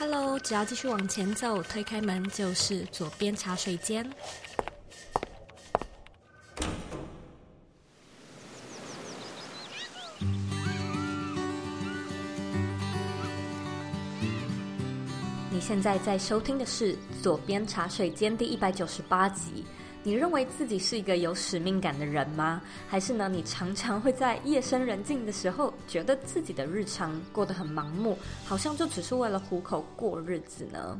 Hello，只要继续往前走，推开门就是左边茶水间。你现在在收听的是《左边茶水间》第一百九十八集。你认为自己是一个有使命感的人吗？还是呢？你常常会在夜深人静的时候，觉得自己的日常过得很盲目，好像就只是为了糊口过日子呢？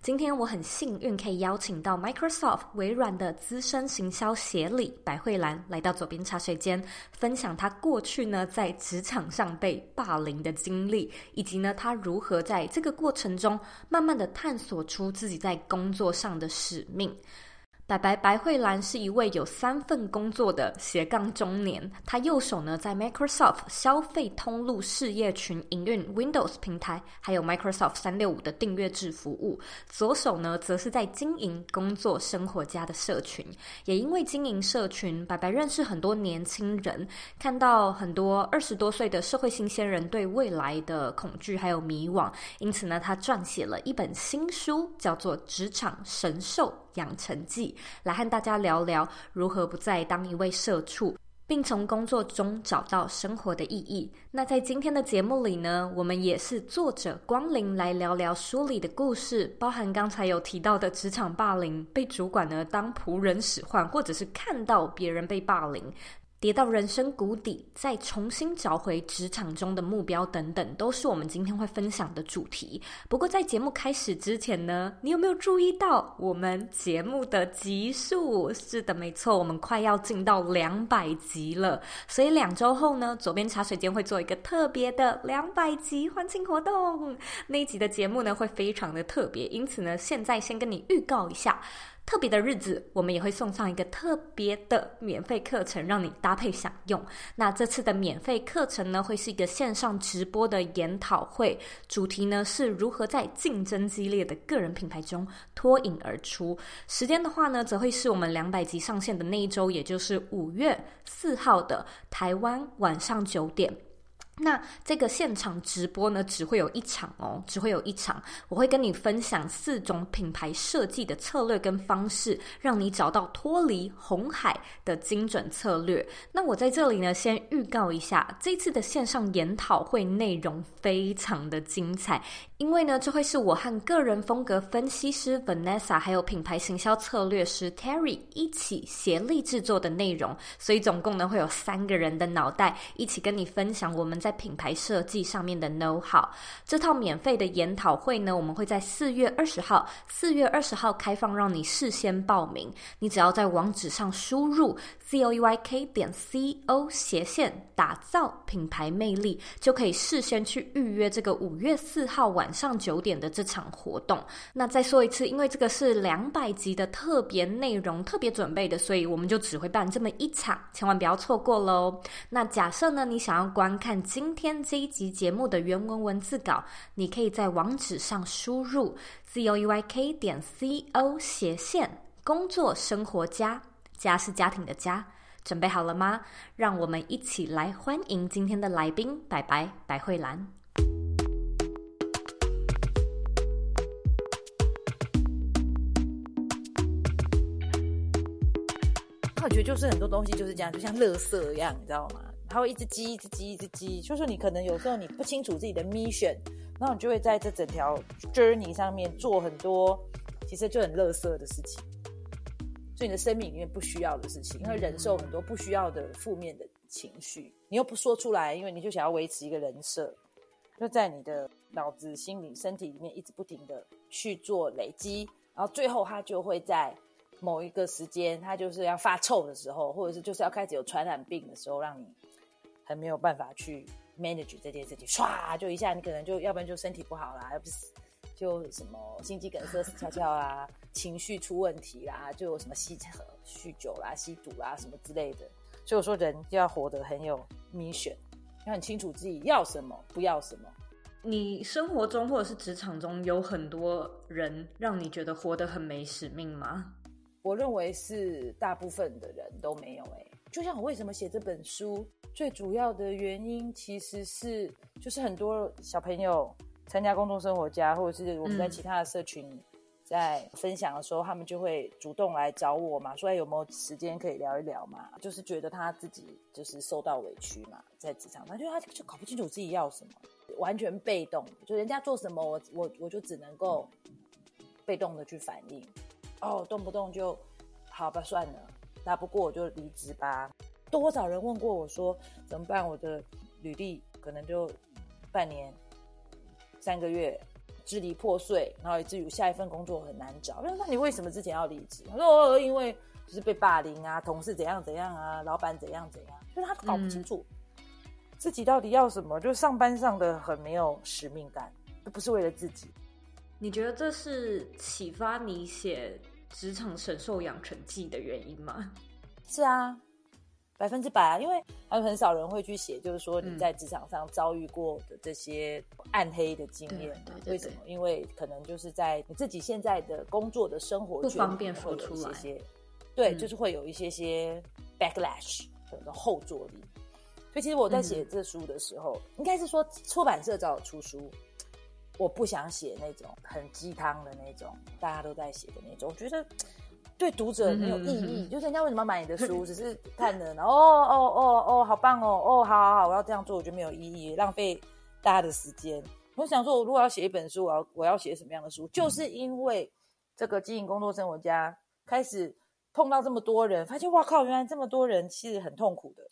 今天我很幸运可以邀请到 Microsoft 微软的资深行销协理白慧兰来到左边茶水间，分享她过去呢在职场上被霸凌的经历，以及呢她如何在这个过程中慢慢的探索出自己在工作上的使命。白白白慧兰是一位有三份工作的斜杠中年。她右手呢在 Microsoft 消费通路事业群营运 Windows 平台，还有 Microsoft 三六五的订阅制服务；左手呢则是在经营工作生活家的社群。也因为经营社群，白白认识很多年轻人，看到很多二十多岁的社会新鲜人对未来的恐惧还有迷惘。因此呢，他撰写了一本新书，叫做《职场神兽养成记》。来和大家聊聊如何不再当一位社畜，并从工作中找到生活的意义。那在今天的节目里呢，我们也是作者光临来聊聊书里的故事，包含刚才有提到的职场霸凌、被主管呢当仆人使唤，或者是看到别人被霸凌。跌到人生谷底，再重新找回职场中的目标等等，都是我们今天会分享的主题。不过在节目开始之前呢，你有没有注意到我们节目的集数？是的，没错，我们快要进到两百集了。所以两周后呢，左边茶水间会做一个特别的两百集欢庆活动。那一集的节目呢，会非常的特别，因此呢，现在先跟你预告一下。特别的日子，我们也会送上一个特别的免费课程，让你搭配享用。那这次的免费课程呢，会是一个线上直播的研讨会，主题呢是如何在竞争激烈的个人品牌中脱颖而出。时间的话呢，则会是我们两百集上线的那一周，也就是五月四号的台湾晚上九点。那这个现场直播呢，只会有一场哦，只会有一场。我会跟你分享四种品牌设计的策略跟方式，让你找到脱离红海的精准策略。那我在这里呢，先预告一下，这次的线上研讨会内容非常的精彩，因为呢，这会是我和个人风格分析师 Vanessa，还有品牌行销策略师 Terry 一起协力制作的内容，所以总共呢会有三个人的脑袋一起跟你分享我们在。品牌设计上面的 know how，这套免费的研讨会呢，我们会在四月二十号，四月二十号开放，让你事先报名。你只要在网址上输入 z o e y k 点 c o 斜线打造品牌魅力，就可以事先去预约这个五月四号晚晚上九点的这场活动。那再说一次，因为这个是两百集的特别内容，特别准备的，所以我们就只会办这么一场，千万不要错过喽。那假设呢，你想要观看。今天这一集节目的原文文字稿，你可以在网址上输入 z o e y k 点 c o 斜线工作生活家，家是家庭的家。准备好了吗？让我们一起来欢迎今天的来宾，白白白慧兰。我觉得就是很多东西就是这样，就像垃圾一样，你知道吗？它会一直积，一直积，一直积。就是你可能有时候你不清楚自己的 mission，然后你就会在这整条 journey 上面做很多其实就很垃圾的事情，所以你的生命里面不需要的事情，因为忍受很多不需要的负面的情绪，你又不说出来，因为你就想要维持一个人设，就在你的脑子、心里、身体里面一直不停的去做累积，然后最后它就会在某一个时间，它就是要发臭的时候，或者是就是要开始有传染病的时候，让你。很没有办法去 manage 这件事情，唰就一下，你可能就要不然就身体不好啦，要不是就什么心肌梗塞死翘翘啦，情绪出问题啦，就有什么吸酗酒啦、吸毒啦什么之类的。所以我说，人就要活得很有 mission，要很清楚自己要什么，不要什么。你生活中或者是职场中有很多人让你觉得活得很没使命吗？我认为是大部分的人都没有哎、欸。就像我为什么写这本书，最主要的原因其实是，就是很多小朋友参加工作生活家，或者是我们在其他的社群在分享的时候，嗯、他们就会主动来找我嘛，说有没有时间可以聊一聊嘛？就是觉得他自己就是受到委屈嘛，在职场上，就他就搞不清楚自己要什么，完全被动，就人家做什么，我我我就只能够被动的去反应，哦，动不动就好吧，算了，打不过我就离职吧。多少人问过我说怎么办？我的履历可能就半年。三个月支离破碎，然后以至于下一份工作很难找。那那你为什么之前要离职？他说哦，因为就是被霸凌啊，同事怎样怎样啊，老板怎样怎样，就是他搞不清楚自己到底要什么，嗯、就上班上的很没有使命感，都不是为了自己。你觉得这是启发你写《职场神兽养成记》的原因吗？是啊。百分之百啊，因为还有很少人会去写，就是说你在职场上遭遇过的这些暗黑的经验。嗯、为什么？因为可能就是在你自己现在的工作的生活不方便说出来。对，嗯、就是会有一些些 backlash 的后坐力。所以其实我在写这书的时候，嗯、应该是说出版社找我出书，我不想写那种很鸡汤的那种，大家都在写的那种，我觉得。对读者没有意义，就是人家为什么要买你的书？只是看了，然后哦哦哦哦，好棒哦，哦，好好好，我要这样做，我觉得没有意义，浪费大家的时间。我想说，我如果要写一本书，我要我要写什么样的书？嗯、就是因为这个经营工作生活家开始碰到这么多人，发现哇靠，原来这么多人其实很痛苦的。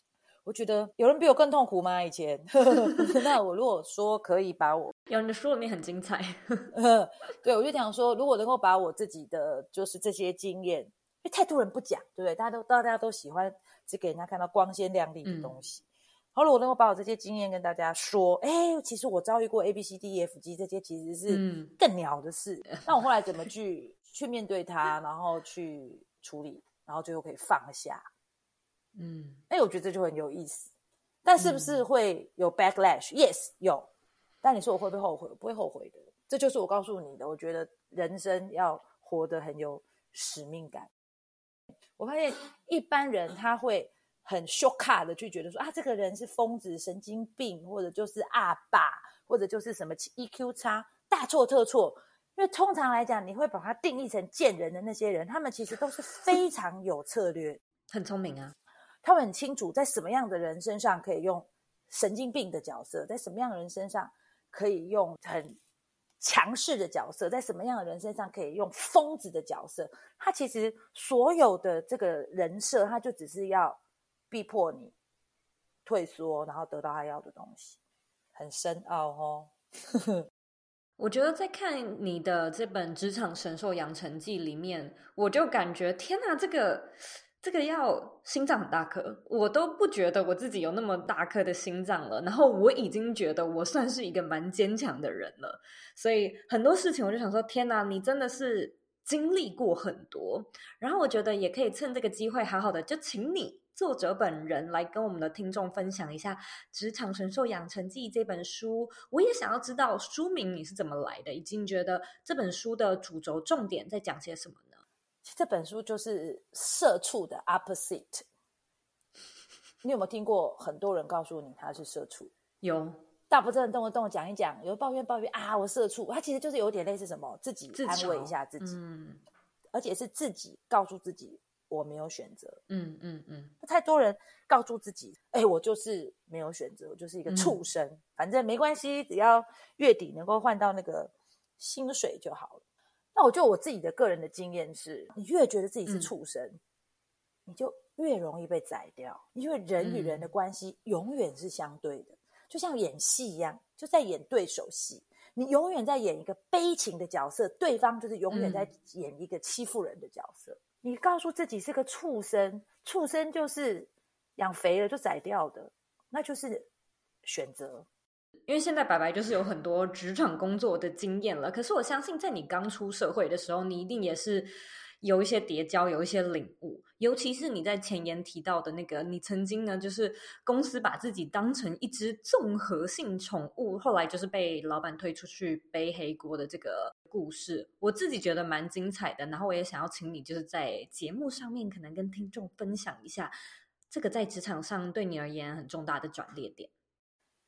我觉得有人比我更痛苦吗？以前 那我如果说可以把我，有你的书里面很精彩，对，我就想说，如果能够把我自己的就是这些经验，因为太多人不讲，对不对？大家都大家都喜欢只给人家看到光鲜亮丽的东西。嗯、好了，如果能够把我这些经验跟大家说，哎，其实我遭遇过 A B C D E F G 这些，其实是更鸟的事。嗯、那我后来怎么去去面对它，然后去处理，然后最后可以放下。嗯，哎，我觉得这就很有意思，但是不是会有 backlash？Yes，有。但你说我会不会后悔？我不会后悔的。这就是我告诉你的。我觉得人生要活得很有使命感。我发现一般人他会很 shock 的去觉得说啊，这个人是疯子、神经病，或者就是阿爸，或者就是什么 EQ 差，大错特错。因为通常来讲，你会把它定义成贱人的那些人，他们其实都是非常有策略，很聪明啊。他们很清楚，在什么样的人身上可以用神经病的角色，在什么样的人身上可以用很强势的角色，在什么样的人身上可以用疯子的角色。他其实所有的这个人设，他就只是要逼迫你退缩，然后得到他要的东西，很深奥哦。我觉得在看你的这本《职场神兽养成记》里面，我就感觉天哪，这个。这个要心脏很大颗，我都不觉得我自己有那么大颗的心脏了。然后我已经觉得我算是一个蛮坚强的人了。所以很多事情我就想说，天哪，你真的是经历过很多。然后我觉得也可以趁这个机会，好好的就请你作者本人来跟我们的听众分享一下《职场神兽养成记》这本书。我也想要知道书名你是怎么来的，以及觉得这本书的主轴重点在讲些什么呢？这本书就是社畜的 opposite。你有没有听过很多人告诉你他是社畜？有，大部分人动不动讲一讲，有抱怨抱怨啊，我社畜。他其实就是有点类似什么，自己安慰一下自己，嗯，而且是自己告诉自己我没有选择，嗯嗯嗯。太多人告诉自己，哎，我就是没有选择，我就是一个畜生，嗯、反正没关系，只要月底能够换到那个薪水就好了。那我就我自己的个人的经验是，你越觉得自己是畜生，嗯、你就越容易被宰掉。因为人与人的关系永远是相对的，嗯、就像演戏一样，就在演对手戏。你永远在演一个悲情的角色，对方就是永远在演一个欺负人的角色。嗯、你告诉自己是个畜生，畜生就是养肥了就宰掉的，那就是选择。因为现在白白就是有很多职场工作的经验了，可是我相信在你刚出社会的时候，你一定也是有一些叠交，有一些领悟。尤其是你在前言提到的那个，你曾经呢，就是公司把自己当成一只综合性宠物，后来就是被老板推出去背黑锅的这个故事，我自己觉得蛮精彩的。然后我也想要请你，就是在节目上面可能跟听众分享一下这个在职场上对你而言很重大的转捩点。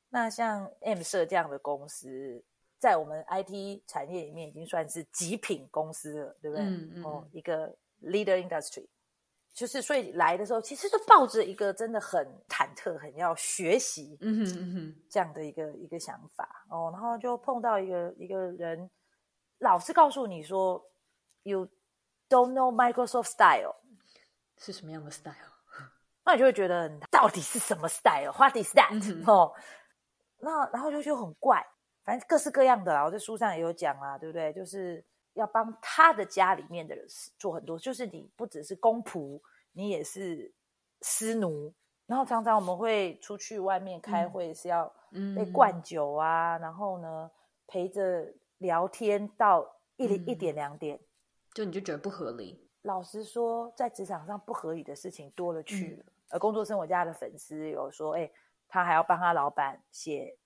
那像 M 社这样的公司，在我们 IT 产业里面已经算是极品公司了，对不对？嗯嗯。哦，一个 leader industry，就是所以来的时候，其实就抱着一个真的很忐忑、很要学习，嗯哼嗯哼，这样的一个一个想法哦，然后就碰到一个一个人，老是告诉你说，you don't know Microsoft style 是什么样的 style？那你就会觉得到底是什么 style？What is that？、嗯、哦，那然后就就很怪。反正各式各样的啦，我在书上也有讲啦，对不对？就是要帮他的家里面的人做很多，就是你不只是公仆，你也是司奴。然后常常我们会出去外面开会，是要被灌酒啊，嗯、然后呢陪着聊天到一点、嗯、一点两点，就你就觉得不合理。老实说，在职场上不合理的事情多了去了。嗯、而工作生活家的粉丝有说，哎，他还要帮他老板写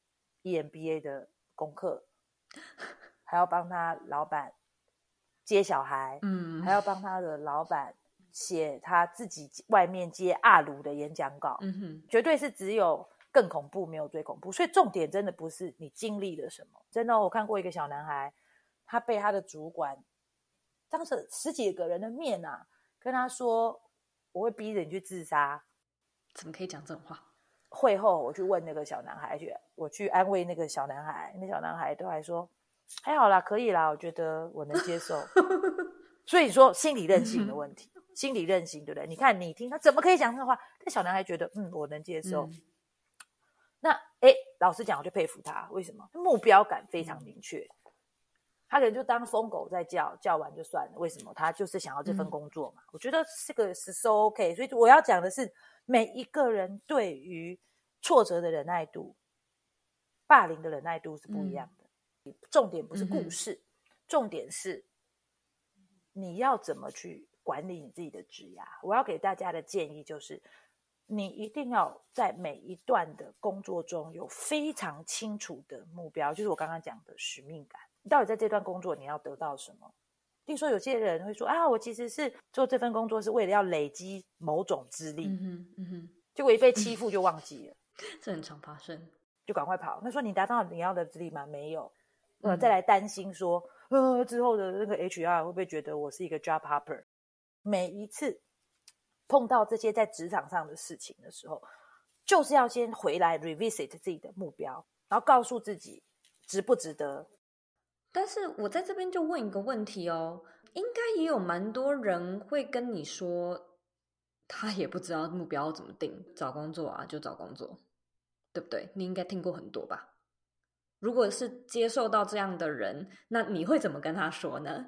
EMBA 的。功课 还要帮他老板接小孩，嗯，还要帮他的老板写他自己外面接阿鲁的演讲稿，嗯哼，绝对是只有更恐怖，没有最恐怖。所以重点真的不是你经历了什么，真的，我看过一个小男孩，他被他的主管当着十几个人的面啊，跟他说：“我会逼着你去自杀。”怎么可以讲这种话？会后，我去问那个小男孩去，我去安慰那个小男孩，那小男孩都还说还好啦，可以啦，我觉得我能接受。所以说心理韧性的 问题，心理韧性对不对？你看你听他怎么可以讲这个话？那小男孩觉得嗯，我能接受。嗯、那哎，老实讲，我就佩服他，为什么？目标感非常明确。嗯、他可能就当疯狗在叫，叫完就算了。为什么？他就是想要这份工作嘛。嗯、我觉得这个是 so OK。所以我要讲的是。每一个人对于挫折的忍耐度、霸凌的忍耐度是不一样的。嗯、重点不是故事，嗯、重点是你要怎么去管理你自己的职涯。我要给大家的建议就是，你一定要在每一段的工作中有非常清楚的目标，就是我刚刚讲的使命感。你到底在这段工作你要得到什么？听说有些人会说啊，我其实是做这份工作是为了要累积某种资历，嗯哼，嗯哼，结果一被欺负就忘记了，这很常发生，就赶快跑。那说你达到你要的资历吗？没有，呃，再来担心说，呃，之后的那个 HR 会不会觉得我是一个 job hopper？每一次碰到这些在职场上的事情的时候，就是要先回来 revisit 自己的目标，然后告诉自己值不值得。但是我在这边就问一个问题哦，应该也有蛮多人会跟你说，他也不知道目标怎么定，找工作啊就找工作，对不对？你应该听过很多吧？如果是接受到这样的人，那你会怎么跟他说呢？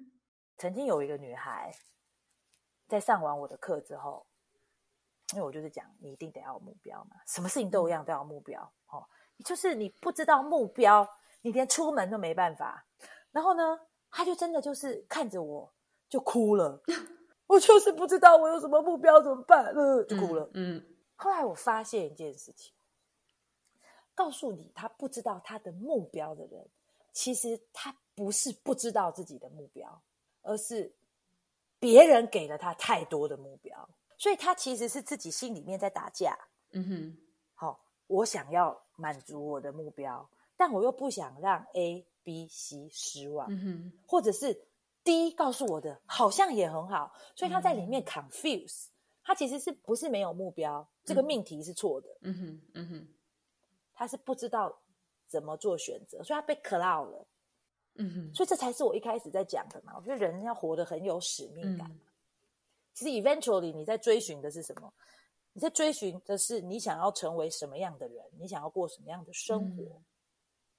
曾经有一个女孩，在上完我的课之后，因为我就是讲，你一定得要有目标嘛，什么事情都一样都要有目标哦，就是你不知道目标。你连出门都没办法，然后呢，他就真的就是看着我就哭了。我就是不知道我有什么目标怎么办，呃，就哭了。嗯，嗯，后来我发现一件事情，告诉你他不知道他的目标的人，其实他不是不知道自己的目标，而是别人给了他太多的目标，所以他其实是自己心里面在打架。嗯哼，好，我想要满足我的目标。但我又不想让 A、B、C 失望，嗯、或者是 D 告诉我的好像也很好，所以他在里面 confuse，、嗯、他其实是不是没有目标？嗯、这个命题是错的，嗯哼，嗯哼，他是不知道怎么做选择，所以他被 cloud 了，嗯哼，所以这才是我一开始在讲的嘛。我觉得人要活得很有使命感，嗯、其实 eventually 你在追寻的是什么？你在追寻的是你想要成为什么样的人？你想要过什么样的生活？嗯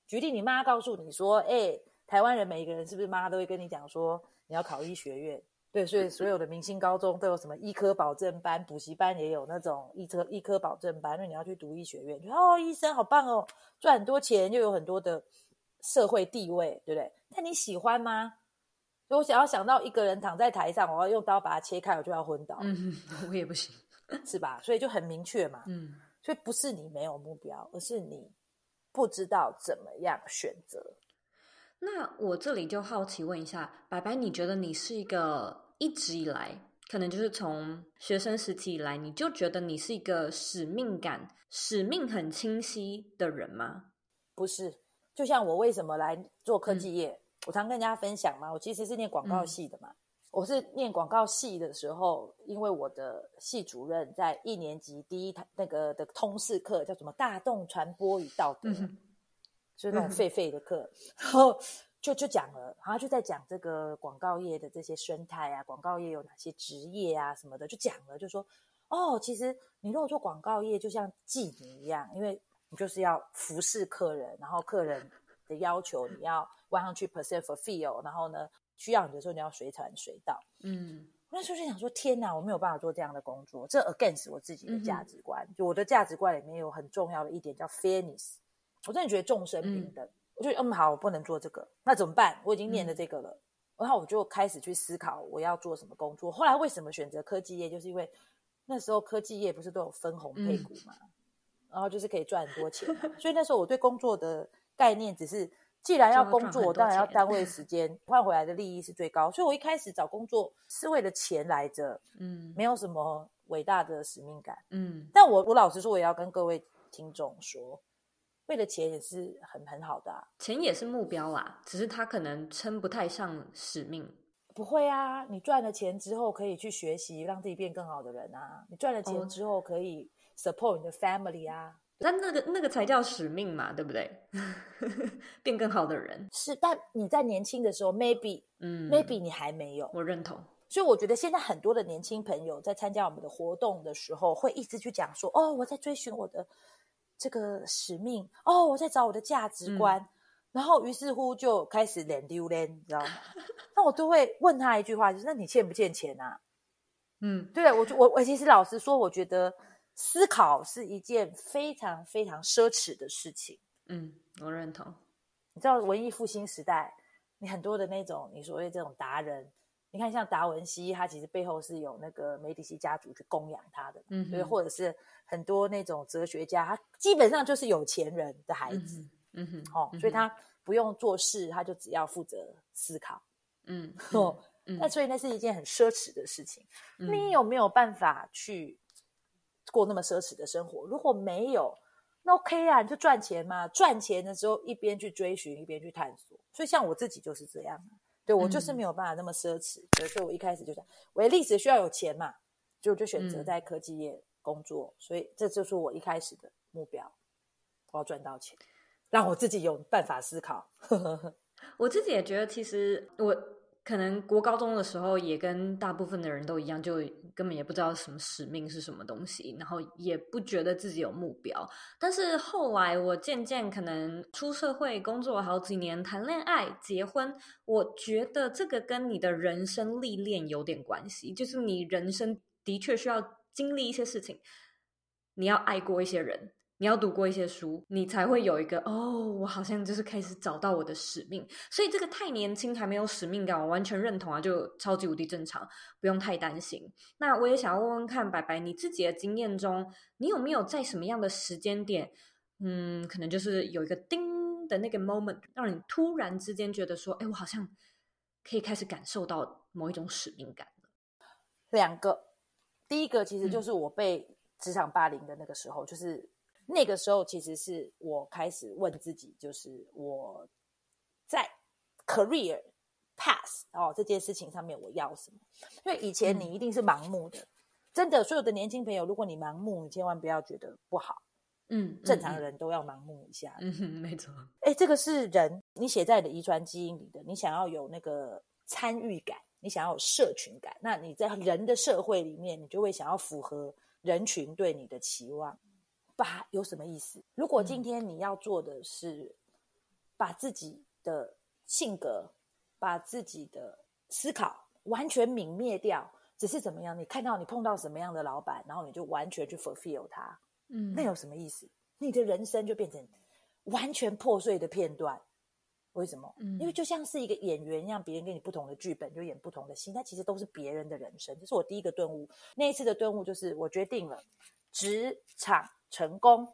举例，你妈告诉你说：“哎、欸，台湾人每一个人是不是妈都会跟你讲说你要考医学院？对，所以所有的明星高中都有什么医科保证班，补习班也有那种医科医科保证班，因为你要去读医学院。就哦，医生好棒哦，赚很多钱，又有很多的社会地位，对不对？但你喜欢吗？所以我想要想到一个人躺在台上，我要用刀把它切开，我就要昏倒。嗯，我也不行，是吧？所以就很明确嘛。嗯，所以不是你没有目标，而是你。不知道怎么样选择，那我这里就好奇问一下，白白，你觉得你是一个一直以来，可能就是从学生时期以来，你就觉得你是一个使命感、使命很清晰的人吗？不是，就像我为什么来做科技业，嗯、我常跟人家分享嘛，我其实是念广告系的嘛。嗯、我是念广告系的时候，因为我的系主任在一年级第一堂那个的通识课叫什么“大众传播与道德”，嗯、就是那种废废的课，嗯、然后就就讲了，然后就在讲这个广告业的这些生态啊，广告业有哪些职业啊什么的，就讲了，就说哦，其实你如果做广告业，就像妓女一样，因为。你就是要服侍客人，然后客人的要求你要 one hundred percent fulfill，然后呢，需要你的时候你要随传随到。嗯，那时候就想说，天哪，我没有办法做这样的工作，这 against 我自己的价值观。嗯、就我的价值观里面有很重要的一点叫 fairness，我真的觉得众生平等。嗯、我就嗯好，我不能做这个，那怎么办？我已经念了这个了，嗯、然后我就开始去思考我要做什么工作。后来为什么选择科技业？就是因为那时候科技业不是都有分红配股嘛？嗯然后就是可以赚很多钱，所以那时候我对工作的概念只是，既然要工作，我当然要单位 时间换回来的利益是最高。所以我一开始找工作是为了钱来着，嗯，没有什么伟大的使命感，嗯。但我我老实说，我也要跟各位听众说，为了钱也是很很好的啊，钱也是目标啦，只是他可能称不太上使命。不会啊，你赚了钱之后可以去学习，让自己变更好的人啊。你赚了钱之后可以。support 你的 family 啊，但那个那个才叫使命嘛，对不对？变更好的人是，但你在年轻的时候，maybe，嗯，maybe 你还没有，我认同。所以我觉得现在很多的年轻朋友在参加我们的活动的时候，会一直去讲说：“哦，我在追寻我的这个使命，哦，我在找我的价值观。嗯”然后于是乎就开始脸丢脸，你知道吗？那我都会问他一句话，就是：“那你欠不欠钱啊？”嗯，对，我我我其实老实说，我觉得。思考是一件非常非常奢侈的事情。嗯，我认同。你知道文艺复兴时代，你很多的那种你所谓这种达人，你看像达文西，他其实背后是有那个梅迪西家族去供养他的，嗯哼，对，或者是很多那种哲学家，他基本上就是有钱人的孩子，嗯哼，哦，所以他不用做事，他就只要负责思考，嗯，哦，那所以那是一件很奢侈的事情。嗯，你有没有办法去过那么奢侈的生活，如果没有，那 OK 啊，你就赚钱嘛。赚钱的时候一边去追寻，一边去探索。所以像我自己就是这样，对，我就是没有办法那么奢侈。嗯、所以我一开始就想，我的历史需要有钱嘛，就就选择在科技业工作。嗯、所以这就是我一开始的目标，我要赚到钱，让我自己有办法思考。我自己也觉得，其实我。可能国高中的时候也跟大部分的人都一样，就根本也不知道什么使命是什么东西，然后也不觉得自己有目标。但是后来我渐渐可能出社会工作好几年，谈恋爱、结婚，我觉得这个跟你的人生历练有点关系，就是你人生的确需要经历一些事情，你要爱过一些人。你要读过一些书，你才会有一个哦，我好像就是开始找到我的使命。所以这个太年轻还没有使命感，我完全认同啊，就超级无敌正常，不用太担心。那我也想要问问看，白白你自己的经验中，你有没有在什么样的时间点，嗯，可能就是有一个叮的那个 moment，让你突然之间觉得说，哎，我好像可以开始感受到某一种使命感了。两个，第一个其实就是我被职场霸凌的那个时候，嗯、就是。那个时候，其实是我开始问自己，就是我在 career pass 哦这件事情上面我要什么？因为以前你一定是盲目的，嗯、真的，所有的年轻朋友，如果你盲目，你千万不要觉得不好。嗯，正常人都要盲目一下。嗯哼，没错。哎，这个是人，你写在你的遗传基因里的，你想要有那个参与感，你想要有社群感，那你在人的社会里面，你就会想要符合人群对你的期望。把有什么意思？如果今天你要做的是把自己的性格、把自己的思考完全泯灭掉，只是怎么样？你看到你碰到什么样的老板，然后你就完全去 fulfill 他，嗯，那有什么意思？你的人生就变成完全破碎的片段。为什么？嗯，因为就像是一个演员一样，别人给你不同的剧本，就演不同的戏，那其实都是别人的人生。这是我第一个顿悟。那一次的顿悟就是，我决定了职场。成功，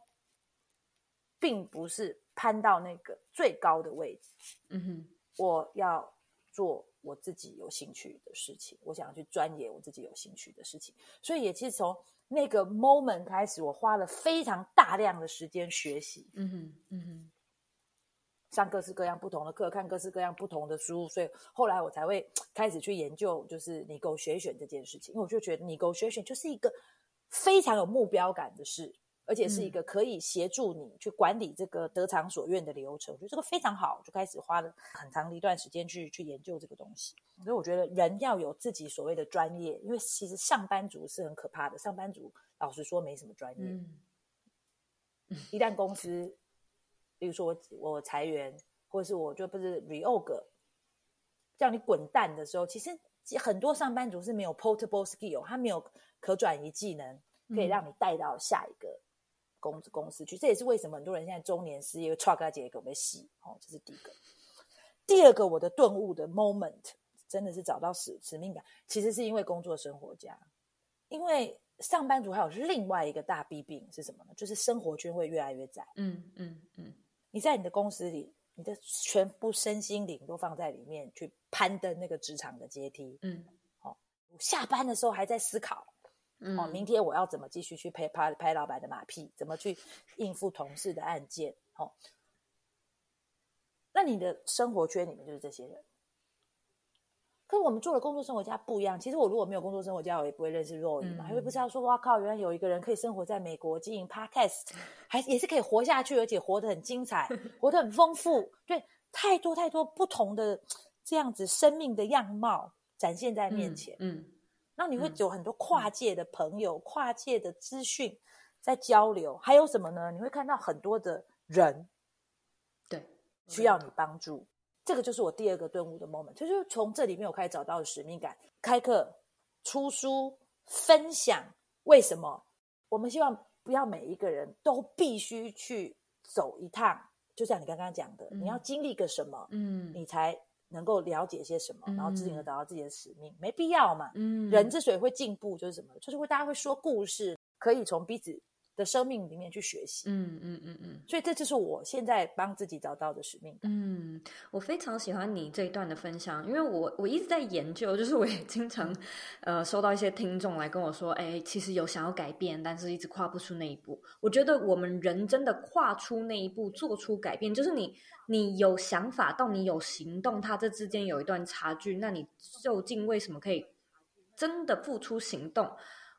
并不是攀到那个最高的位置。嗯哼，我要做我自己有兴趣的事情，我想要去钻研我自己有兴趣的事情。所以，也其实从那个 moment 开始，我花了非常大量的时间学习。嗯哼，嗯哼，上各式各样不同的课，看各式各样不同的书，所以后来我才会开始去研究，就是 negotiation 这件事情。因为我就觉得 negotiation 就是一个非常有目标感的事，而且是一个可以协助你去管理这个得偿所愿的流程。我觉得这个非常好，就开始花了很长的一段时间去去研究这个东西。所以我觉得人要有自己所谓的专业，因为其实上班族是很可怕的，上班族老实说没什么专业。嗯一旦公司，比如说我我裁员，或者是我就不是 reorg，叫你滚蛋的时候，其实很多上班族是没有 portable skill，他没有可转移技能，可以让你带到下一个公公司去。嗯、这也是为什么很多人现在中年失业，truck 姐给我们洗哦，这是第一个。第二个，我的顿悟的 moment 真的是找到使使命感，其实是因为工作生活家，因为。上班族还有另外一个大弊病是什么呢？就是生活圈会越来越窄。嗯嗯嗯，你在你的公司里，你的全部身心灵都放在里面去攀登那个职场的阶梯。嗯，哦，下班的时候还在思考，嗯，哦，明天我要怎么继续去拍拍拍老板的马屁，怎么去应付同事的案件？哦，那你的生活圈里面就是这些人。可是我们做了工作生活家不一样。其实我如果没有工作生活家，我也不会认识 Roy 嘛，因为不知道说哇靠，原来有一个人可以生活在美国，经营 Podcast，还也是可以活下去，而且活得很精彩，活得很丰富。对，太多太多不同的这样子生命的样貌展现在面前。嗯，那、嗯、你会有很多跨界的朋友、嗯、跨界的资讯在交流，还有什么呢？你会看到很多的人，对，需要你帮助。这个就是我第二个顿悟的 moment，就是从这里面我开始找到使命感。开课、出书、分享，为什么？我们希望不要每一个人都必须去走一趟，就像你刚刚讲的，嗯、你要经历个什么，嗯，你才能够了解些什么，嗯、然后自行的找到自己的使命，没必要嘛。嗯，人之所以会进步，就是什么？就是会大家会说故事，可以从彼此的生命里面去学习，嗯嗯嗯嗯，所以这就是我现在帮自己找到的使命感。嗯，我非常喜欢你这一段的分享，因为我我一直在研究，就是我也经常呃收到一些听众来跟我说，哎，其实有想要改变，但是一直跨不出那一步。我觉得我们人真的跨出那一步，做出改变，就是你你有想法到你有行动，它这之间有一段差距，那你究竟为什么可以真的付出行动？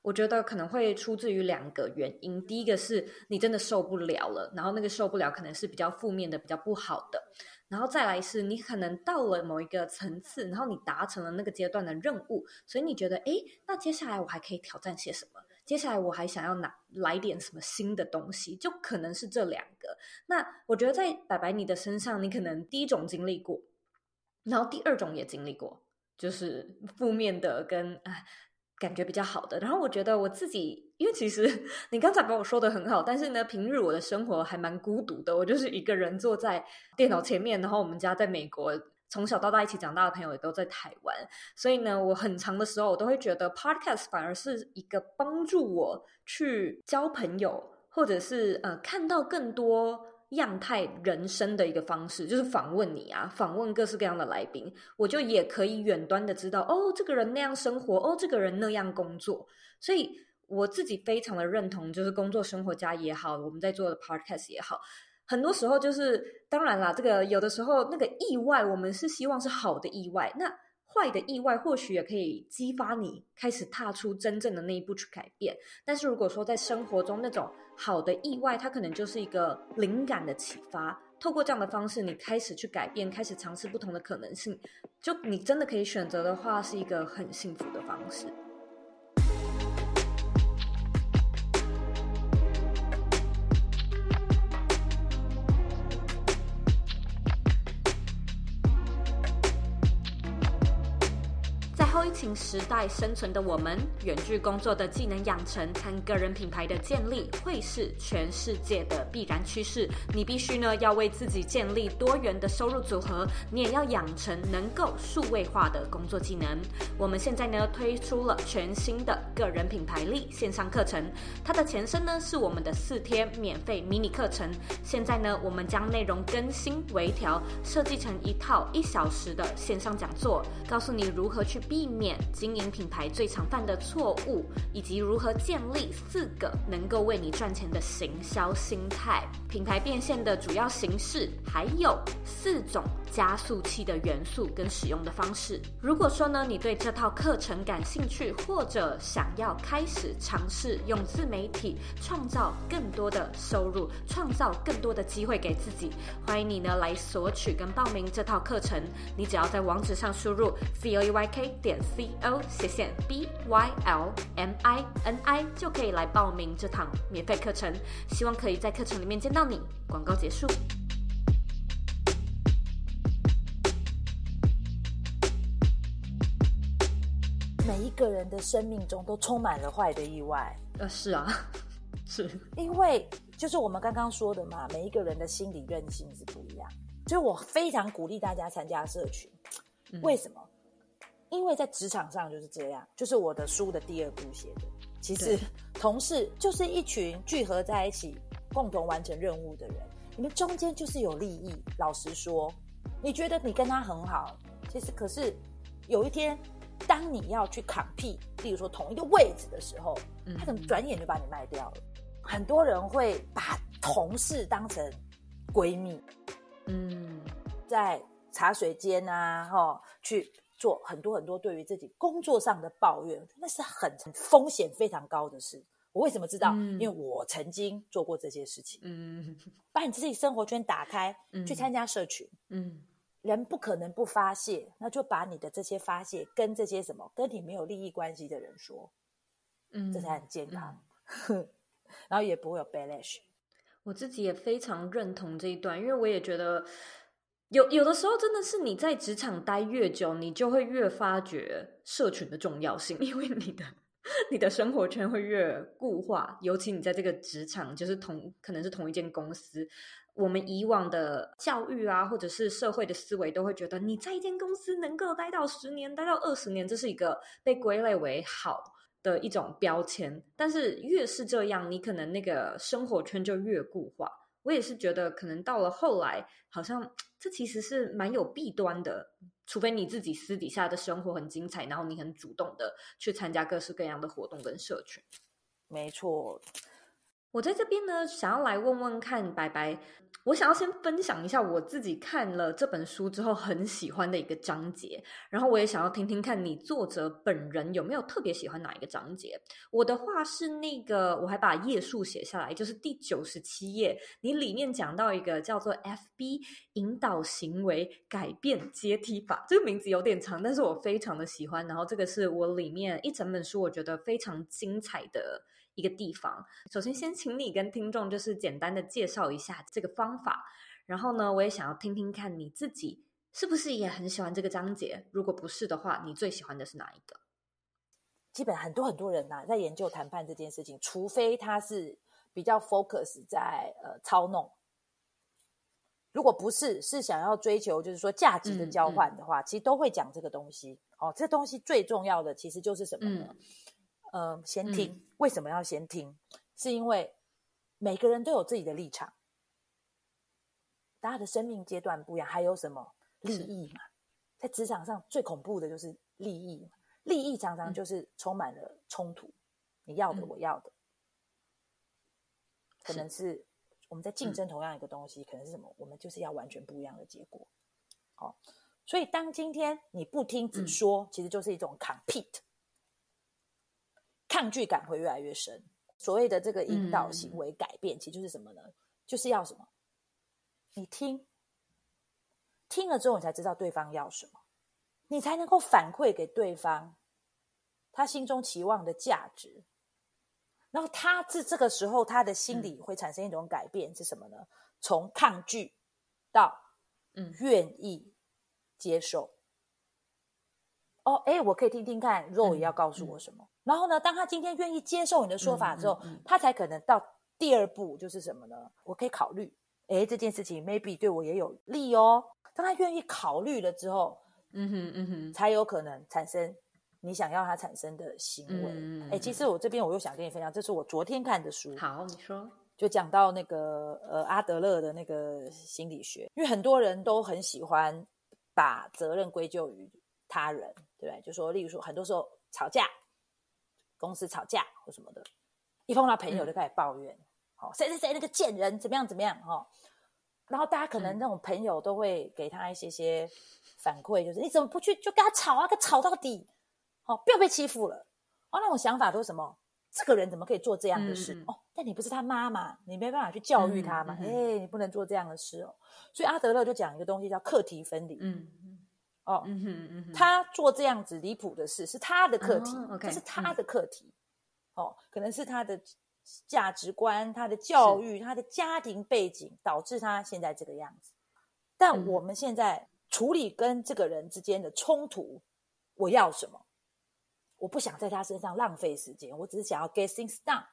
我觉得可能会出自于两个原因，第一个是你真的受不了了，然后那个受不了可能是比较负面的、比较不好的，然后再来是你可能到了某一个层次，然后你达成了那个阶段的任务，所以你觉得，诶，那接下来我还可以挑战些什么？接下来我还想要拿来点什么新的东西？就可能是这两个。那我觉得在白白你的身上，你可能第一种经历过，然后第二种也经历过，就是负面的跟啊。感觉比较好的，然后我觉得我自己，因为其实你刚才把我说的很好，但是呢，平日我的生活还蛮孤独的，我就是一个人坐在电脑前面，然后我们家在美国，从小到大一起长大的朋友也都在台湾，所以呢，我很长的时候我都会觉得 Podcast 反而是一个帮助我去交朋友，或者是呃看到更多。样态人生的一个方式，就是访问你啊，访问各式各样的来宾，我就也可以远端的知道，哦，这个人那样生活，哦，这个人那样工作，所以我自己非常的认同，就是工作生活家也好，我们在做的 podcast 也好，很多时候就是，当然啦，这个有的时候那个意外，我们是希望是好的意外，那。坏的意外或许也可以激发你开始踏出真正的那一步去改变，但是如果说在生活中那种好的意外，它可能就是一个灵感的启发。透过这样的方式，你开始去改变，开始尝试不同的可能性，就你真的可以选择的话，是一个很幸福的方式。时代生存的我们，远距工作的技能养成和个人品牌的建立，会是全世界的必然趋势。你必须呢要为自己建立多元的收入组合，你也要养成能够数位化的工作技能。我们现在呢推出了全新的个人品牌力线上课程，它的前身呢是我们的四天免费迷你课程。现在呢我们将内容更新微调，设计成一套一小时的线上讲座，告诉你如何去避免。经营品牌最常犯的错误，以及如何建立四个能够为你赚钱的行销心态、品牌变现的主要形式，还有四种加速器的元素跟使用的方式。如果说呢，你对这套课程感兴趣，或者想要开始尝试用自媒体创造更多的收入，创造更多的机会给自己，欢迎你呢来索取跟报名这套课程。你只要在网址上输入 c o e y k 点 c o 斜线 b y l m i n i 就可以来报名这堂免费课程。希望可以在课程里面见到你。广告结束。每一个人的生命中都充满了坏的意外。呃，是啊，是因为就是我们刚刚说的嘛，每一个人的心理韧性是不一样。所以我非常鼓励大家参加社群。为什么？嗯、因为在职场上就是这样，就是我的书的第二部写的。其实同事就是一群聚合在一起，共同完成任务的人。你们中间就是有利益。老实说，你觉得你跟他很好，其实可是有一天，当你要去 compete，例如说同一个位置的时候，他可能转眼就把你卖掉了。很多人会把同事当成闺蜜，嗯，在。茶水间啊，哈，去做很多很多对于自己工作上的抱怨，那是很风险非常高的事。我为什么知道？嗯、因为我曾经做过这些事情。嗯，把你自己生活圈打开，嗯、去参加社群。嗯，人不可能不发泄，那就把你的这些发泄跟这些什么跟你没有利益关系的人说，嗯，这才很健康。嗯、然后也不会有 backlash。我自己也非常认同这一段，因为我也觉得。有有的时候真的是你在职场待越久，你就会越发觉社群的重要性，因为你的你的生活圈会越固化，尤其你在这个职场，就是同可能是同一间公司，我们以往的教育啊，或者是社会的思维，都会觉得你在一间公司能够待到十年，待到二十年，这是一个被归类为好的一种标签。但是越是这样，你可能那个生活圈就越固化。我也是觉得，可能到了后来，好像这其实是蛮有弊端的。除非你自己私底下的生活很精彩，然后你很主动的去参加各式各样的活动跟社群。没错。我在这边呢，想要来问问看白白，我想要先分享一下我自己看了这本书之后很喜欢的一个章节，然后我也想要听听看你作者本人有没有特别喜欢哪一个章节。我的话是那个，我还把页数写下来，就是第九十七页，你里面讲到一个叫做 FB 引导行为改变阶梯法，这个名字有点长，但是我非常的喜欢。然后这个是我里面一整本书我觉得非常精彩的。一个地方，首先先请你跟听众就是简单的介绍一下这个方法，然后呢，我也想要听听看你自己是不是也很喜欢这个章节。如果不是的话，你最喜欢的是哪一个？基本很多很多人呐、啊，在研究谈判这件事情，除非他是比较 focus 在呃操弄，如果不是是想要追求就是说价值的交换的话，嗯嗯、其实都会讲这个东西。哦，这东西最重要的其实就是什么呢？嗯呃，先听。嗯、为什么要先听？是因为每个人都有自己的立场，大家的生命阶段不一样。还有什么利益嘛？在职场上最恐怖的就是利益嘛。利益常常就是充满了冲突，嗯、你要的我要的，嗯、可能是我们在竞争同样一个东西，嗯、可能是什么？我们就是要完全不一样的结果。哦，所以当今天你不听只说，嗯、其实就是一种 compete。抗拒感会越来越深。所谓的这个引导行为改变，嗯、其实就是什么呢？就是要什么？你听，听了之后，你才知道对方要什么，你才能够反馈给对方他心中期望的价值。然后他自这个时候，他的心理会产生一种改变，是什么呢？从抗拒到嗯愿意接受。嗯、哦，哎，我可以听听看，Zoe 也要告诉我什么？然后呢，当他今天愿意接受你的说法之后，嗯嗯嗯、他才可能到第二步，就是什么呢？我可以考虑，哎，这件事情 maybe 对我也有利哦。当他愿意考虑了之后，嗯哼嗯哼，才有可能产生你想要他产生的行为。诶、嗯嗯，其实我这边我又想跟你分享，这是我昨天看的书。好，你说，就讲到那个呃阿德勒的那个心理学，因为很多人都很喜欢把责任归咎于他人，对不对？就说，例如说，很多时候吵架，公司吵架或什么的，一碰到朋友就开始抱怨，好、嗯，谁谁谁那个贱人怎么样怎么样，哈。然后大家可能那种朋友都会给他一些些反馈，就是、嗯、你怎么不去就跟他吵啊，跟吵到底，好，不要被欺负了。哦，那种想法都是什么？这个人怎么可以做这样的事？嗯、哦，但你不是他妈妈，你没办法去教育他嘛？哎、嗯嗯，你不能做这样的事哦。所以阿德勒就讲一个东西叫课题分离。嗯哦嗯哼嗯哼，他做这样子离谱的事是他的课题，哦 okay, 这是他的课题、嗯。哦，可能是他的价值观、他的教育、他的家庭背景导致他现在这个样子。但我们现在处理跟这个人之间的冲突，我要什么？我不想在他身上浪费时间，我只是想要 get things done，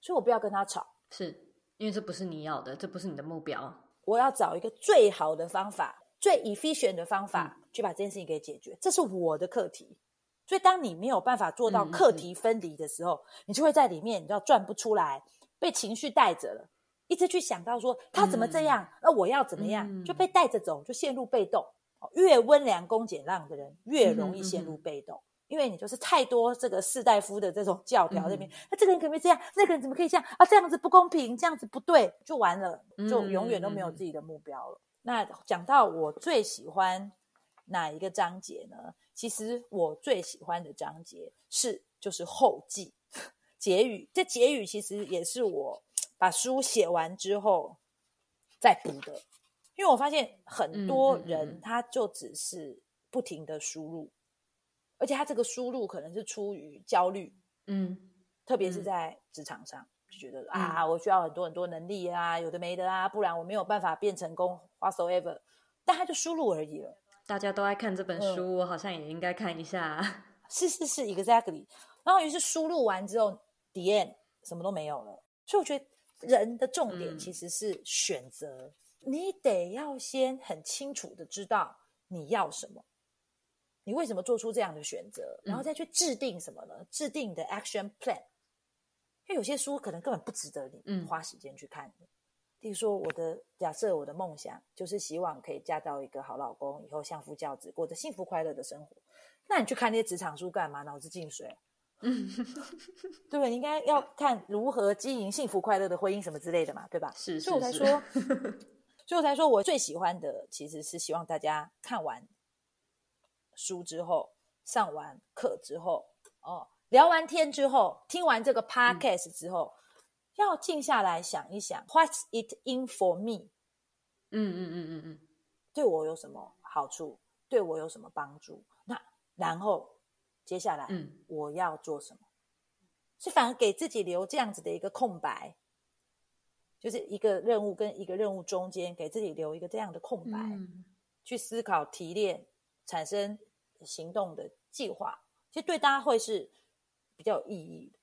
所以我不要跟他吵，是因为这不是你要的，这不是你的目标。我要找一个最好的方法，最 efficient 的方法、嗯、去把这件事情给解决，这是我的课题。所以当你没有办法做到课题分离的时候，嗯、你就会在里面，你知道转不出来，被情绪带着了，一直去想到说他怎么这样，那、嗯、我要怎么样、嗯，就被带着走，就陷入被动。越温良恭俭让的人，越容易陷入被动。因为你就是太多这个士大夫的这种教条那边，那、这个人可不可以这样？那个人怎么可以这样啊？这样子不公平，这样子不对，就完了，就永远都没有自己的目标了。嗯、那讲到我最喜欢哪一个章节呢？其实我最喜欢的章节是就是后记结语。这结语其实也是我把书写完之后再补的，因为我发现很多人他就只是不停的输入。而且他这个输入可能是出于焦虑，嗯，特别是在职场上，嗯、就觉得、嗯、啊，我需要很多很多能力啊，有的没的啊，不然我没有办法变成功，whatsoever。但他就输入而已了。大家都爱看这本书，嗯、我好像也应该看一下。是是是，exactly。然后于是输入完之后，the end 什么都没有了。所以我觉得人的重点其实是选择，嗯、你得要先很清楚的知道你要什么。你为什么做出这样的选择？然后再去制定什么呢？嗯、制定的 action plan。因为有些书可能根本不值得你花时间去看。嗯、例如说，我的假设，我的梦想就是希望可以嫁到一个好老公，以后相夫教子，过着幸福快乐的生活。那你去看那些职场书干嘛？脑子进水。嗯，对应该要看如何经营幸福快乐的婚姻什么之类的嘛，对吧？是，是，是。所以我才说，所以我才说我最喜欢的其实是希望大家看完。书之后，上完课之后，哦，聊完天之后，听完这个 podcast 之后，嗯、要静下来想一想，What's it in for me？嗯嗯嗯嗯嗯，对我有什么好处？对我有什么帮助？那然后接下来，嗯，我要做什么？是反而给自己留这样子的一个空白，就是一个任务跟一个任务中间，给自己留一个这样的空白，嗯、去思考、提炼、产生。行动的计划，其实对大家会是比较有意义的。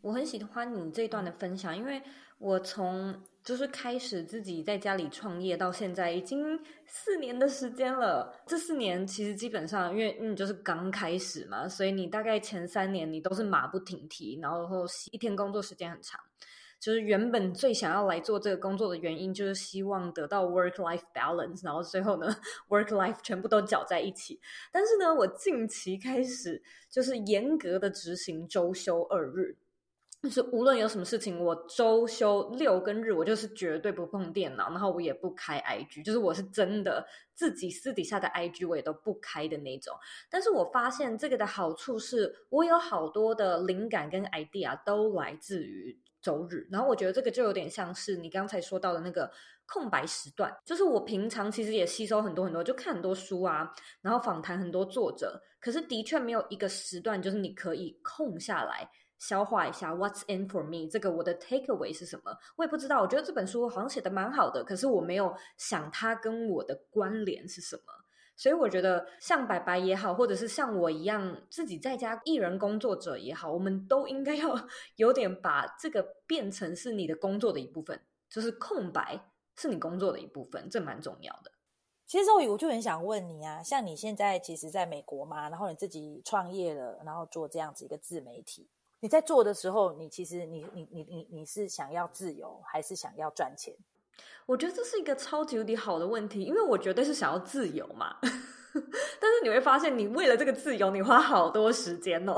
我很喜欢你这段的分享，因为我从就是开始自己在家里创业到现在已经四年的时间了。这四年其实基本上，因为你就是刚开始嘛，所以你大概前三年你都是马不停蹄，然后一天工作时间很长。就是原本最想要来做这个工作的原因，就是希望得到 work-life balance，然后最后呢，work-life 全部都搅在一起。但是呢，我近期开始就是严格的执行周休二日，就是无论有什么事情，我周休六跟日，我就是绝对不碰电脑，然后我也不开 IG，就是我是真的自己私底下的 IG 我也都不开的那种。但是我发现这个的好处是，我有好多的灵感跟 idea 都来自于。周日，然后我觉得这个就有点像是你刚才说到的那个空白时段，就是我平常其实也吸收很多很多，就看很多书啊，然后访谈很多作者，可是的确没有一个时段，就是你可以空下来消化一下 What's in for me？这个我的 takeaway 是什么？我也不知道。我觉得这本书好像写的蛮好的，可是我没有想它跟我的关联是什么。所以我觉得，像白白也好，或者是像我一样自己在家艺人工作者也好，我们都应该要 有点把这个变成是你的工作的一部分，就是空白是你工作的一部分，这蛮重要的。其实我，我就很想问你啊，像你现在其实在美国嘛，然后你自己创业了，然后做这样子一个自媒体，你在做的时候，你其实你你你你你是想要自由，还是想要赚钱？我觉得这是一个超级无敌好的问题，因为我绝对是想要自由嘛。但是你会发现，你为了这个自由，你花好多时间哦。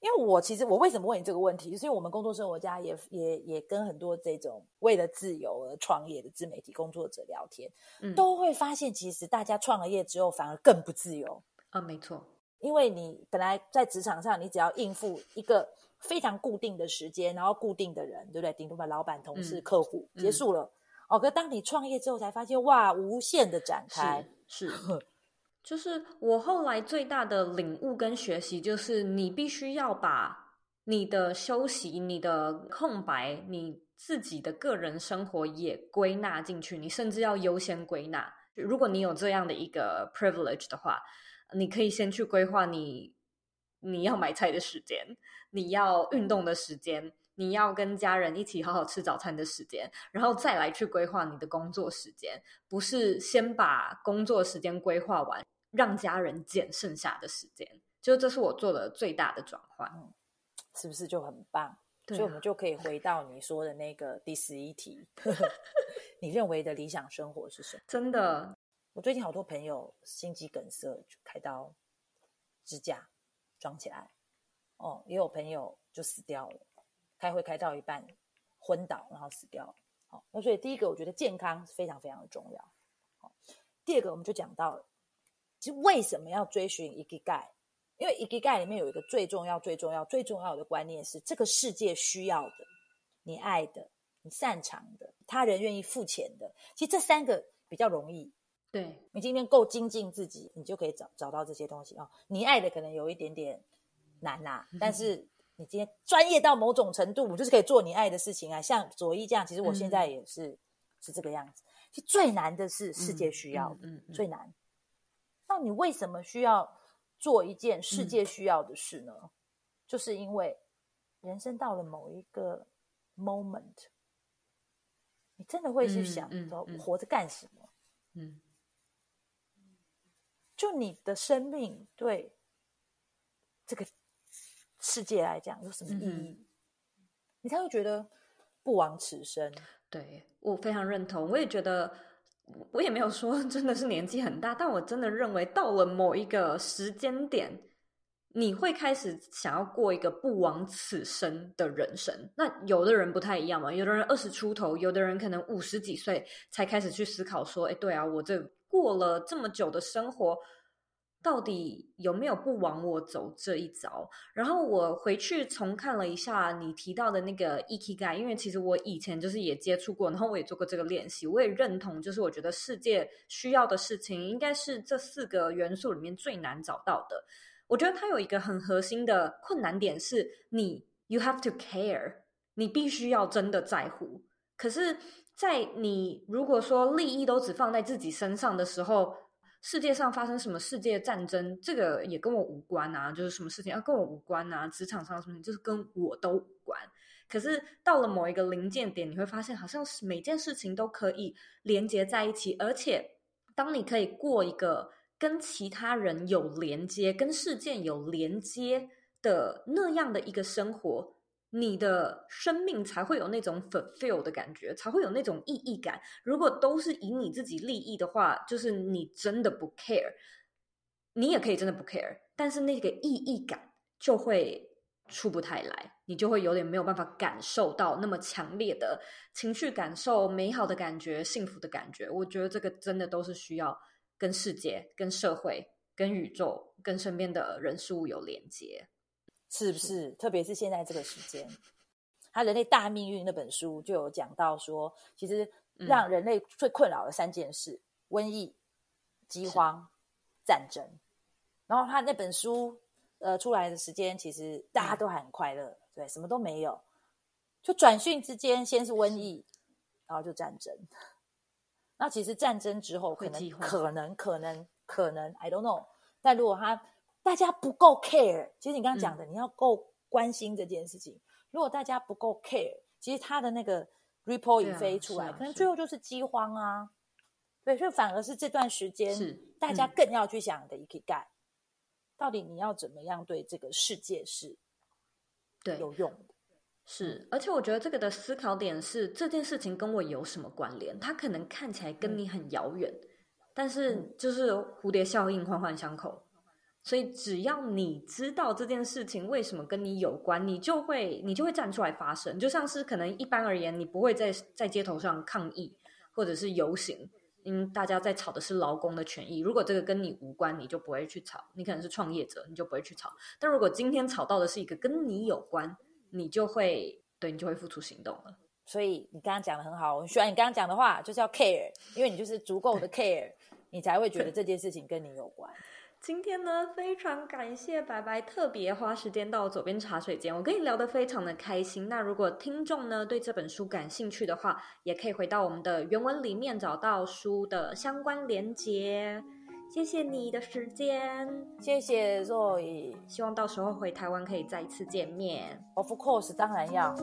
因为我其实我为什么问你这个问题，就是因为我们工作生活家也也也跟很多这种为了自由而创业的自媒体工作者聊天，嗯，都会发现其实大家创了业之后反而更不自由啊，没错，因为你本来在职场上，你只要应付一个非常固定的时间，然后固定的人，对不对？顶多把老板、同事、嗯、客户结束了。哦，可当你创业之后，才发现哇，无限的展开是。是 就是我后来最大的领悟跟学习，就是你必须要把你的休息、你的空白、你自己的个人生活也归纳进去，你甚至要优先归纳。如果你有这样的一个 privilege 的话，你可以先去规划你你要买菜的时间，你要运动的时间。你要跟家人一起好好吃早餐的时间，然后再来去规划你的工作时间，不是先把工作时间规划完，让家人减剩下的时间。就这是我做的最大的转换，嗯，是不是就很棒？所以我们就可以回到你说的那个第十一题，你认为的理想生活是什么？真的，我最近好多朋友心肌梗塞就，开刀支架装起来，哦，也有朋友就死掉了。开会开到一半昏倒，然后死掉了。好，那所以第一个，我觉得健康是非常非常的重要。好，第二个，我们就讲到了，其实为什么要追寻 Ikigai？因为 Ikigai 里面有一个最重要、最重要、最重要的观念是：这个世界需要的、你爱的、你擅长的、他人愿意付钱的。其实这三个比较容易。对，你今天够精进自己，你就可以找找到这些东西啊。你爱的可能有一点点难呐、啊，但是。你今天专业到某种程度，我就是可以做你爱的事情啊。像佐伊这样，其实我现在也是、嗯、是这个样子。其实最难的是世界需要的，嗯最难。那你为什么需要做一件世界需要的事呢？嗯、就是因为人生到了某一个 moment，你真的会去想说，我活着干什么？嗯，就你的生命对这个。世界来讲有什么意义？嗯、你才会觉得不枉此生。对，我非常认同，我也觉得，我也没有说 真的是年纪很大，但我真的认为到了某一个时间点，你会开始想要过一个不枉此生的人生。那有的人不太一样嘛，有的人二十出头，有的人可能五十几岁才开始去思考说，哎，对啊，我这过了这么久的生活。到底有没有不枉我走这一遭？然后我回去重看了一下你提到的那个 e k g 因为其实我以前就是也接触过，然后我也做过这个练习，我也认同，就是我觉得世界需要的事情应该是这四个元素里面最难找到的。我觉得它有一个很核心的困难点是你 you have to care，你必须要真的在乎。可是，在你如果说利益都只放在自己身上的时候，世界上发生什么世界战争，这个也跟我无关啊，就是什么事情要跟我无关啊，职场上什么就是跟我都无关。可是到了某一个临界点，你会发现好像是每件事情都可以连接在一起，而且当你可以过一个跟其他人有连接、跟事件有连接的那样的一个生活。你的生命才会有那种 fulfill 的感觉，才会有那种意义感。如果都是以你自己利益的话，就是你真的不 care，你也可以真的不 care，但是那个意义感就会出不太来，你就会有点没有办法感受到那么强烈的情绪感受、美好的感觉、幸福的感觉。我觉得这个真的都是需要跟世界、跟社会、跟宇宙、跟身边的人事物有连接。是不是？是特别是现在这个时间，他《人类大命运》那本书就有讲到说，其实让人类最困扰的三件事：嗯、瘟疫、饥荒、是战争。然后他那本书呃出来的时间，其实大家都还很快乐，嗯、对，什么都没有。就转瞬之间，先是瘟疫，然后就战争。那其实战争之后，可能可能可能可能，I don't know。但如果他大家不够 care，其实你刚刚讲的，嗯、你要够关心这件事情。如果大家不够 care，其实他的那个 report 已飞出来，啊啊、可能最后就是饥荒啊。对，所以反而是这段时间，是大家更要去想的 Ikigai，到底你要怎么样对这个世界是对有用的？是，而且我觉得这个的思考点是这件事情跟我有什么关联？它可能看起来跟你很遥远。嗯但是就是蝴蝶效应，环环相扣。所以只要你知道这件事情为什么跟你有关，你就会你就会站出来发声。就像是可能一般而言，你不会在在街头上抗议或者是游行。嗯，大家在吵的是劳工的权益。如果这个跟你无关，你就不会去吵。你可能是创业者，你就不会去吵。但如果今天吵到的是一个跟你有关，你就会对，你就会付出行动了。所以你刚刚讲的很好，我喜欢你刚刚讲的话，就是要 care，因为你就是足够的 care，你才会觉得这件事情跟你有关。今天呢，非常感谢白白特别花时间到左边茶水间，我跟你聊得非常的开心。那如果听众呢对这本书感兴趣的话，也可以回到我们的原文里面找到书的相关连结。谢谢你的时间，谢谢 Zoe，希望到时候回台湾可以再一次见面。Of course，当然要。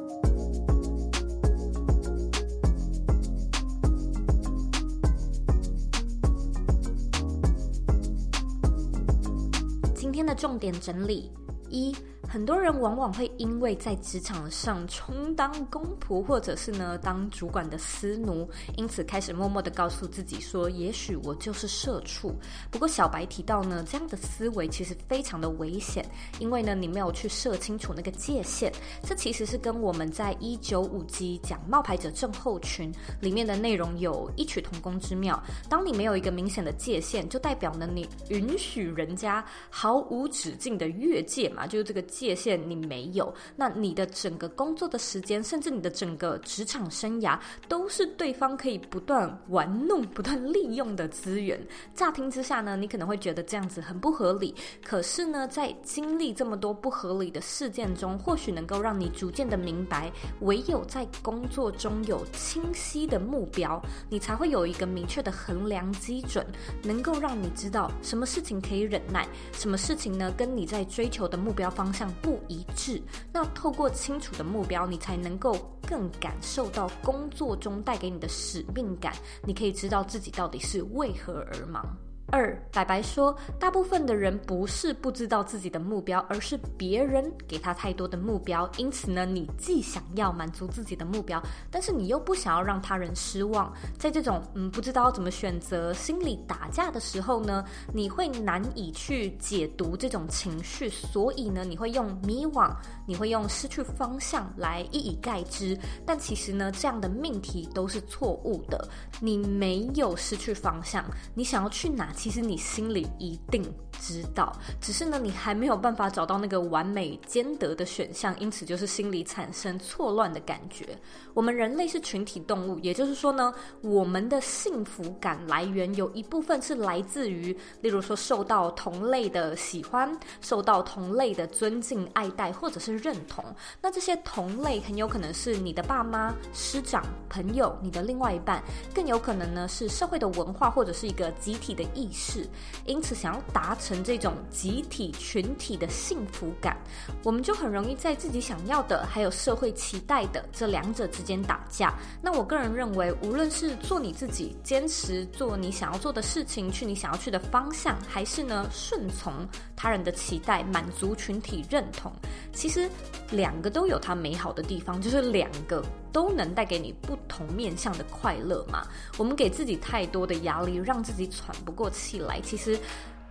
重点整理一。很多人往往会因为在职场上充当公仆，或者是呢当主管的私奴，因此开始默默的告诉自己说：“也许我就是社畜。”不过小白提到呢，这样的思维其实非常的危险，因为呢你没有去设清楚那个界限。这其实是跟我们在一九五集讲冒牌者症候群里面的内容有异曲同工之妙。当你没有一个明显的界限，就代表呢你允许人家毫无止境的越界嘛，就是这个。界限你没有，那你的整个工作的时间，甚至你的整个职场生涯，都是对方可以不断玩弄、不断利用的资源。乍听之下呢，你可能会觉得这样子很不合理。可是呢，在经历这么多不合理的事件中，或许能够让你逐渐的明白，唯有在工作中有清晰的目标，你才会有一个明确的衡量基准，能够让你知道什么事情可以忍耐，什么事情呢，跟你在追求的目标方向不一致，那透过清楚的目标，你才能够更感受到工作中带给你的使命感。你可以知道自己到底是为何而忙。二，白白说，大部分的人不是不知道自己的目标，而是别人给他太多的目标。因此呢，你既想要满足自己的目标，但是你又不想要让他人失望。在这种嗯不知道怎么选择、心里打架的时候呢，你会难以去解读这种情绪，所以呢，你会用迷惘，你会用失去方向来一以概之。但其实呢，这样的命题都是错误的。你没有失去方向，你想要去哪？其实你心里一定知道，只是呢，你还没有办法找到那个完美兼得的选项，因此就是心里产生错乱的感觉。我们人类是群体动物，也就是说呢，我们的幸福感来源有一部分是来自于，例如说受到同类的喜欢，受到同类的尊敬、爱戴或者是认同。那这些同类很有可能是你的爸妈、师长、朋友、你的另外一半，更有可能呢是社会的文化或者是一个集体的意识。因此，想要达成这种集体群体的幸福感，我们就很容易在自己想要的还有社会期待的这两者之间打架。那我个人认为，无论是做你自己，坚持做你想要做的事情，去你想要去的方向，还是呢顺从他人的期待，满足群体认同，其实两个都有它美好的地方，就是两个都能带给你不同面向的快乐嘛。我们给自己太多的压力，让自己喘不过气来，其实。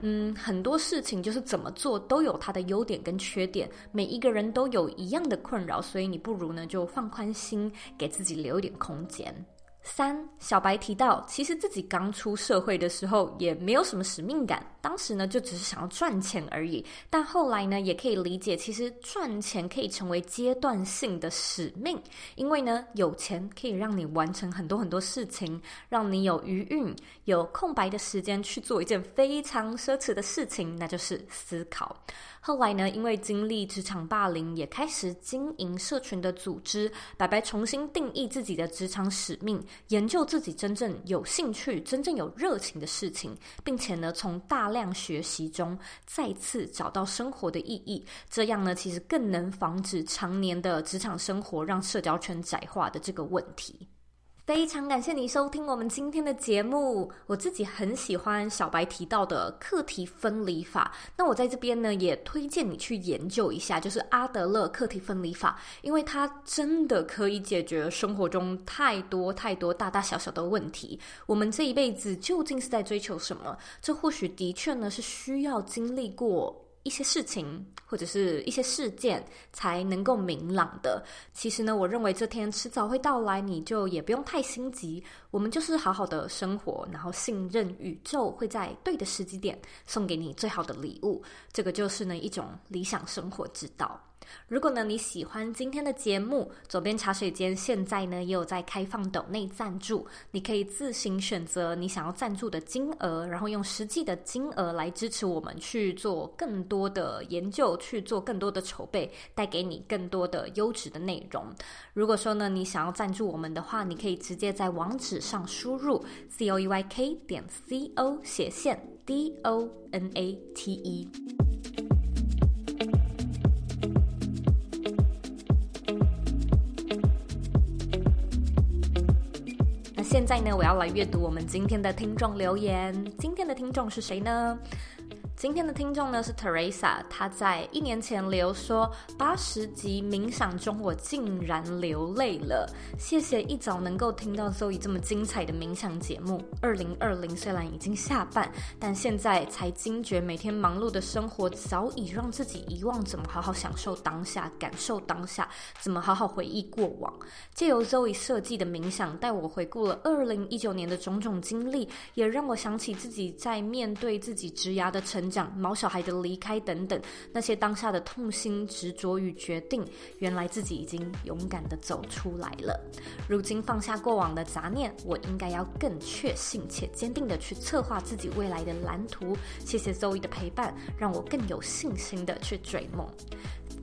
嗯，很多事情就是怎么做都有它的优点跟缺点，每一个人都有一样的困扰，所以你不如呢就放宽心，给自己留一点空间。三，小白提到，其实自己刚出社会的时候也没有什么使命感，当时呢就只是想要赚钱而已。但后来呢，也可以理解，其实赚钱可以成为阶段性的使命，因为呢有钱可以让你完成很多很多事情，让你有余韵、有空白的时间去做一件非常奢侈的事情，那就是思考。后来呢，因为经历职场霸凌，也开始经营社群的组织，白白重新定义自己的职场使命，研究自己真正有兴趣、真正有热情的事情，并且呢，从大量学习中再次找到生活的意义。这样呢，其实更能防止常年的职场生活让社交圈窄化的这个问题。非常感谢你收听我们今天的节目。我自己很喜欢小白提到的课题分离法，那我在这边呢也推荐你去研究一下，就是阿德勒课题分离法，因为它真的可以解决生活中太多太多大大小小的问题。我们这一辈子究竟是在追求什么？这或许的确呢是需要经历过。一些事情或者是一些事件才能够明朗的。其实呢，我认为这天迟早会到来，你就也不用太心急。我们就是好好的生活，然后信任宇宙会在对的时机点送给你最好的礼物。这个就是呢一种理想生活之道。如果呢你喜欢今天的节目，左边茶水间现在呢也有在开放抖内赞助，你可以自行选择你想要赞助的金额，然后用实际的金额来支持我们去做更多的研究，去做更多的筹备，带给你更多的优质的内容。如果说呢你想要赞助我们的话，你可以直接在网址上输入 c o e y k 点 c o 斜线 d o n a t e。现在呢，我要来阅读我们今天的听众留言。今天的听众是谁呢？今天的听众呢是 Teresa，她在一年前留说，八十集冥想中我竟然流泪了。谢谢一早能够听到 Zoe 这么精彩的冥想节目。二零二零虽然已经下半，但现在才惊觉每天忙碌的生活早已让自己遗忘怎么好好享受当下，感受当下，怎么好好回忆过往。借由 Zoe 设计的冥想带我回顾了二零一九年的种种经历，也让我想起自己在面对自己职涯的成。讲毛小孩的离开等等，那些当下的痛心执着与决定，原来自己已经勇敢的走出来了。如今放下过往的杂念，我应该要更确信且坚定的去策划自己未来的蓝图。谢谢 Zoe 的陪伴，让我更有信心的去追梦。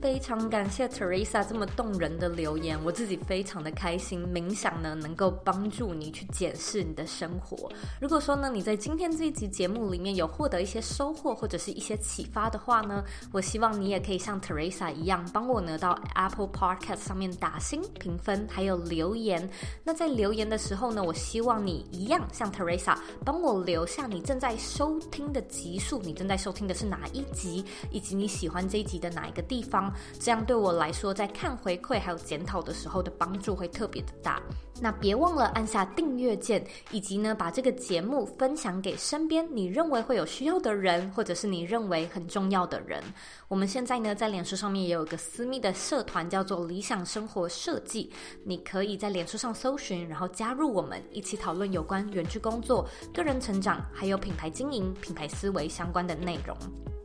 非常感谢 Teresa 这么动人的留言，我自己非常的开心。冥想呢，能够帮助你去检视你的生活。如果说呢，你在今天这一集节目里面有获得一些收获或者是一些启发的话呢，我希望你也可以像 Teresa 一样，帮我呢到 Apple Podcast 上面打星评分，还有留言。那在留言的时候呢，我希望你一样像 Teresa，帮我留下你正在收听的集数，你正在收听的是哪一集，以及你喜欢这一集的哪一个地方。这样对我来说，在看回馈还有检讨的时候的帮助会特别的大。那别忘了按下订阅键，以及呢把这个节目分享给身边你认为会有需要的人，或者是你认为很重要的人。我们现在呢在脸书上面也有一个私密的社团，叫做理想生活设计。你可以在脸书上搜寻，然后加入我们，一起讨论有关远距工作、个人成长，还有品牌经营、品牌思维相关的内容。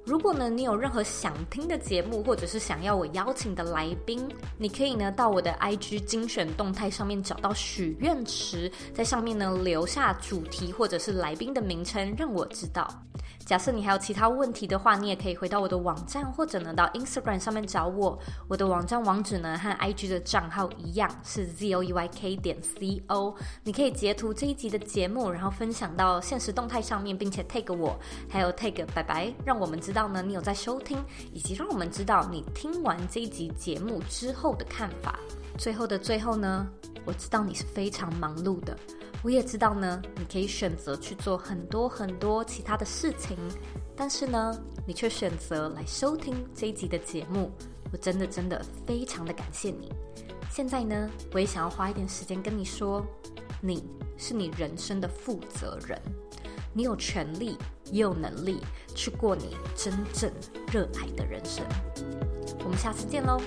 如果呢，你有任何想听的节目，或者是想要我邀请的来宾，你可以呢到我的 IG 精选动态上面找到许愿池，在上面呢留下主题或者是来宾的名称，让我知道。假设你还有其他问题的话，你也可以回到我的网站，或者呢到 Instagram 上面找我。我的网站网址呢和 IG 的账号一样，是 zoeyk 点 co。你可以截图这一集的节目，然后分享到现实动态上面，并且 tag 我，还有 tag 拜拜，让我们知道呢你有在收听，以及让我们知道你听完这一集节目之后的看法。最后的最后呢，我知道你是非常忙碌的。我也知道呢，你可以选择去做很多很多其他的事情，但是呢，你却选择来收听这一集的节目，我真的真的非常的感谢你。现在呢，我也想要花一点时间跟你说，你是你人生的负责人，你有权利也有能力去过你真正热爱的人生。我们下次见喽。